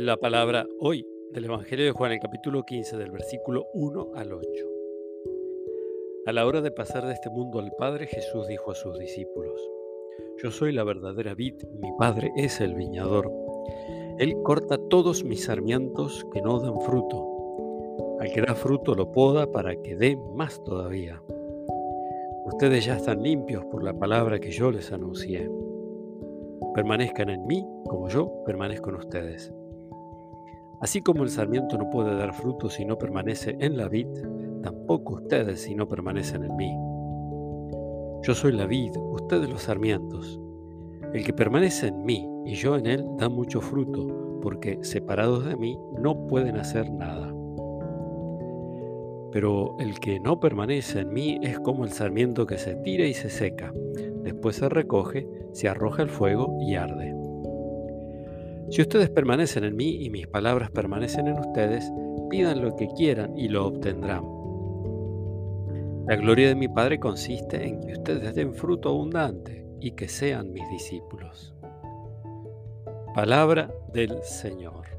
La palabra hoy del Evangelio de Juan, el capítulo 15, del versículo 1 al 8. A la hora de pasar de este mundo al Padre, Jesús dijo a sus discípulos, Yo soy la verdadera vid, mi Padre es el viñador. Él corta todos mis sarmientos que no dan fruto. Al que da fruto lo poda para que dé más todavía. Ustedes ya están limpios por la palabra que yo les anuncié. Permanezcan en mí como yo permanezco en ustedes. Así como el sarmiento no puede dar fruto si no permanece en la vid, tampoco ustedes si no permanecen en mí. Yo soy la vid, ustedes los sarmientos. El que permanece en mí y yo en él da mucho fruto, porque separados de mí no pueden hacer nada. Pero el que no permanece en mí es como el sarmiento que se tira y se seca. Después se recoge, se arroja al fuego y arde. Si ustedes permanecen en mí y mis palabras permanecen en ustedes, pidan lo que quieran y lo obtendrán. La gloria de mi Padre consiste en que ustedes den fruto abundante y que sean mis discípulos. Palabra del Señor.